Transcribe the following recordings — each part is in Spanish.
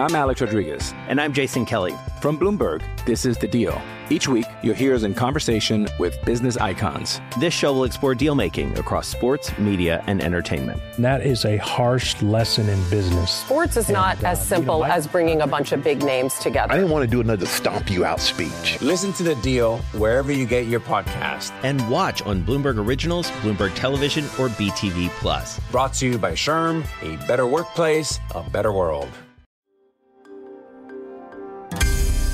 I'm Alex Rodriguez. And I'm Jason Kelly. From Bloomberg, this is The Deal. Each week, you'll hear us in conversation with business icons. This show will explore deal making across sports, media, and entertainment. That is a harsh lesson in business. Sports is not uh, as simple you know, I, as bringing a bunch of big names together. I didn't want to do another stomp you out speech. Listen to The Deal wherever you get your podcast. And watch on Bloomberg Originals, Bloomberg Television, or BTV Plus. Brought to you by SHRM, a better workplace, a better world.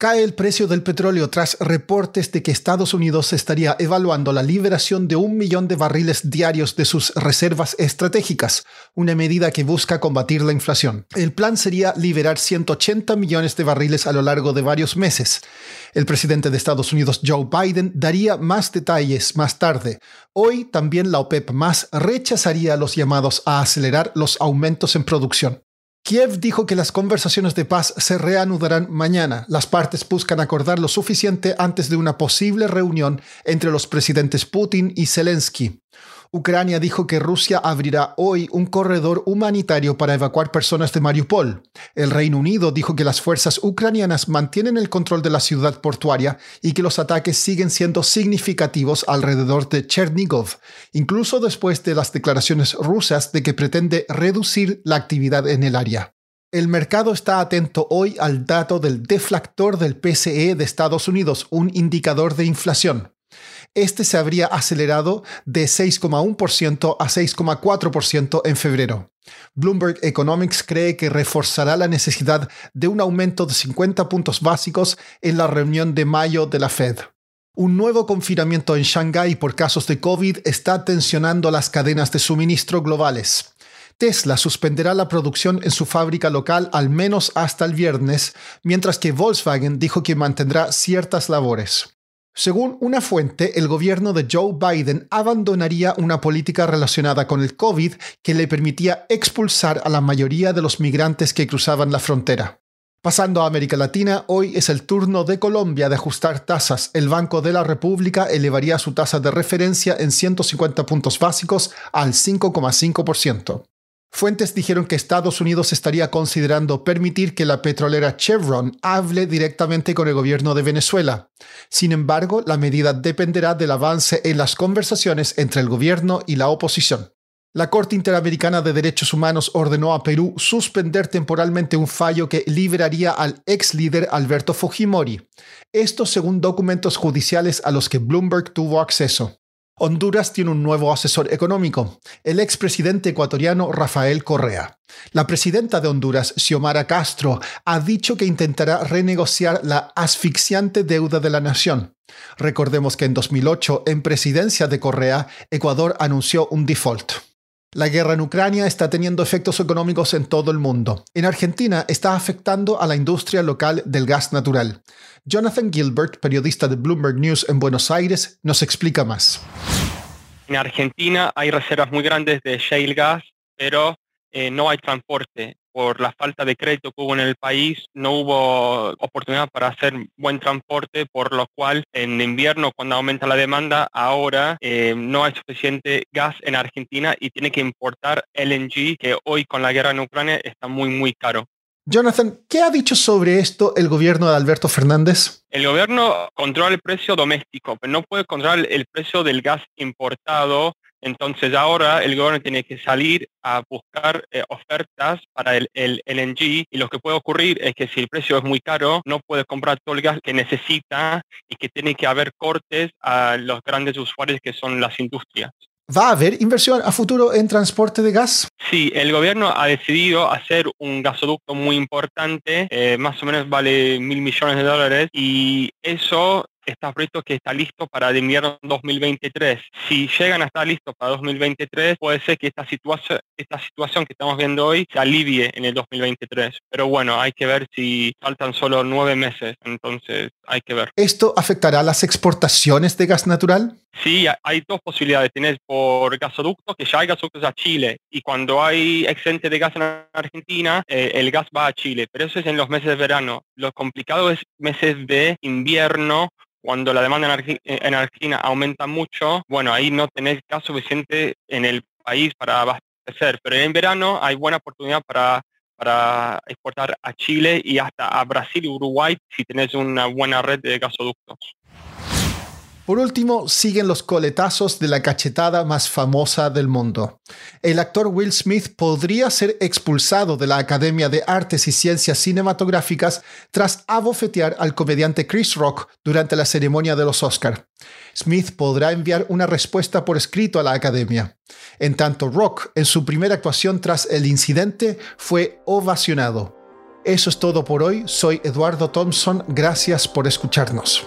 Cae el precio del petróleo tras reportes de que Estados Unidos estaría evaluando la liberación de un millón de barriles diarios de sus reservas estratégicas, una medida que busca combatir la inflación. El plan sería liberar 180 millones de barriles a lo largo de varios meses. El presidente de Estados Unidos, Joe Biden, daría más detalles más tarde. Hoy también la OPEP más rechazaría los llamados a acelerar los aumentos en producción. Kiev dijo que las conversaciones de paz se reanudarán mañana. Las partes buscan acordar lo suficiente antes de una posible reunión entre los presidentes Putin y Zelensky. Ucrania dijo que Rusia abrirá hoy un corredor humanitario para evacuar personas de Mariupol. El Reino Unido dijo que las fuerzas ucranianas mantienen el control de la ciudad portuaria y que los ataques siguen siendo significativos alrededor de Chernigov, incluso después de las declaraciones rusas de que pretende reducir la actividad en el área. El mercado está atento hoy al dato del deflactor del PCE de Estados Unidos, un indicador de inflación este se habría acelerado de 6,1% a 6,4% en febrero. Bloomberg Economics cree que reforzará la necesidad de un aumento de 50 puntos básicos en la reunión de mayo de la Fed. Un nuevo confinamiento en Shanghái por casos de COVID está tensionando las cadenas de suministro globales. Tesla suspenderá la producción en su fábrica local al menos hasta el viernes, mientras que Volkswagen dijo que mantendrá ciertas labores. Según una fuente, el gobierno de Joe Biden abandonaría una política relacionada con el COVID que le permitía expulsar a la mayoría de los migrantes que cruzaban la frontera. Pasando a América Latina, hoy es el turno de Colombia de ajustar tasas. El Banco de la República elevaría su tasa de referencia en 150 puntos básicos al 5,5%. Fuentes dijeron que Estados Unidos estaría considerando permitir que la petrolera Chevron hable directamente con el gobierno de Venezuela. Sin embargo, la medida dependerá del avance en las conversaciones entre el gobierno y la oposición. La Corte Interamericana de Derechos Humanos ordenó a Perú suspender temporalmente un fallo que liberaría al ex líder Alberto Fujimori. Esto según documentos judiciales a los que Bloomberg tuvo acceso. Honduras tiene un nuevo asesor económico, el expresidente ecuatoriano Rafael Correa. La presidenta de Honduras, Xiomara Castro, ha dicho que intentará renegociar la asfixiante deuda de la nación. Recordemos que en 2008, en presidencia de Correa, Ecuador anunció un default. La guerra en Ucrania está teniendo efectos económicos en todo el mundo. En Argentina está afectando a la industria local del gas natural. Jonathan Gilbert, periodista de Bloomberg News en Buenos Aires, nos explica más. En Argentina hay reservas muy grandes de shale gas, pero eh, no hay transporte por la falta de crédito que hubo en el país, no hubo oportunidad para hacer buen transporte, por lo cual en invierno, cuando aumenta la demanda, ahora eh, no hay suficiente gas en Argentina y tiene que importar LNG, que hoy con la guerra en Ucrania está muy, muy caro. Jonathan, ¿qué ha dicho sobre esto el gobierno de Alberto Fernández? El gobierno controla el precio doméstico, pero no puede controlar el precio del gas importado entonces ahora el gobierno tiene que salir a buscar eh, ofertas para el, el, LNG y lo que puede ocurrir es que si el precio es muy caro no puede comprar todo el gas que necesita y que tiene que haber cortes a los grandes usuarios que son las industrias. ¿Va a haber inversión a futuro en transporte de gas? Sí, el gobierno ha decidido hacer un gasoducto muy importante, eh, más o menos vale mil millones de dólares, y eso está previsto que está listo para el invierno 2023. Si llegan a estar listos para 2023, puede ser que esta, situación esta situación que estamos viendo hoy se alivie en el 2023. Pero bueno, hay que ver si faltan solo nueve meses, entonces hay que ver. ¿Esto afectará las exportaciones de gas natural? Sí, hay dos posibilidades. Tienes por gasoductos, que ya hay gasoductos a Chile, y cuando hay excedente de gas en Argentina, eh, el gas va a Chile, pero eso es en los meses de verano. Lo complicado es meses de invierno, cuando la demanda en Argentina aumenta mucho, bueno, ahí no tenés gas suficiente en el país para abastecer, pero en verano hay buena oportunidad para para exportar a Chile y hasta a Brasil y Uruguay si tenés una buena red de gasoductos. Por último, siguen los coletazos de la cachetada más famosa del mundo. El actor Will Smith podría ser expulsado de la Academia de Artes y Ciencias Cinematográficas tras abofetear al comediante Chris Rock durante la ceremonia de los Oscar. Smith podrá enviar una respuesta por escrito a la Academia. En tanto, Rock, en su primera actuación tras el incidente, fue ovacionado. Eso es todo por hoy. Soy Eduardo Thompson. Gracias por escucharnos.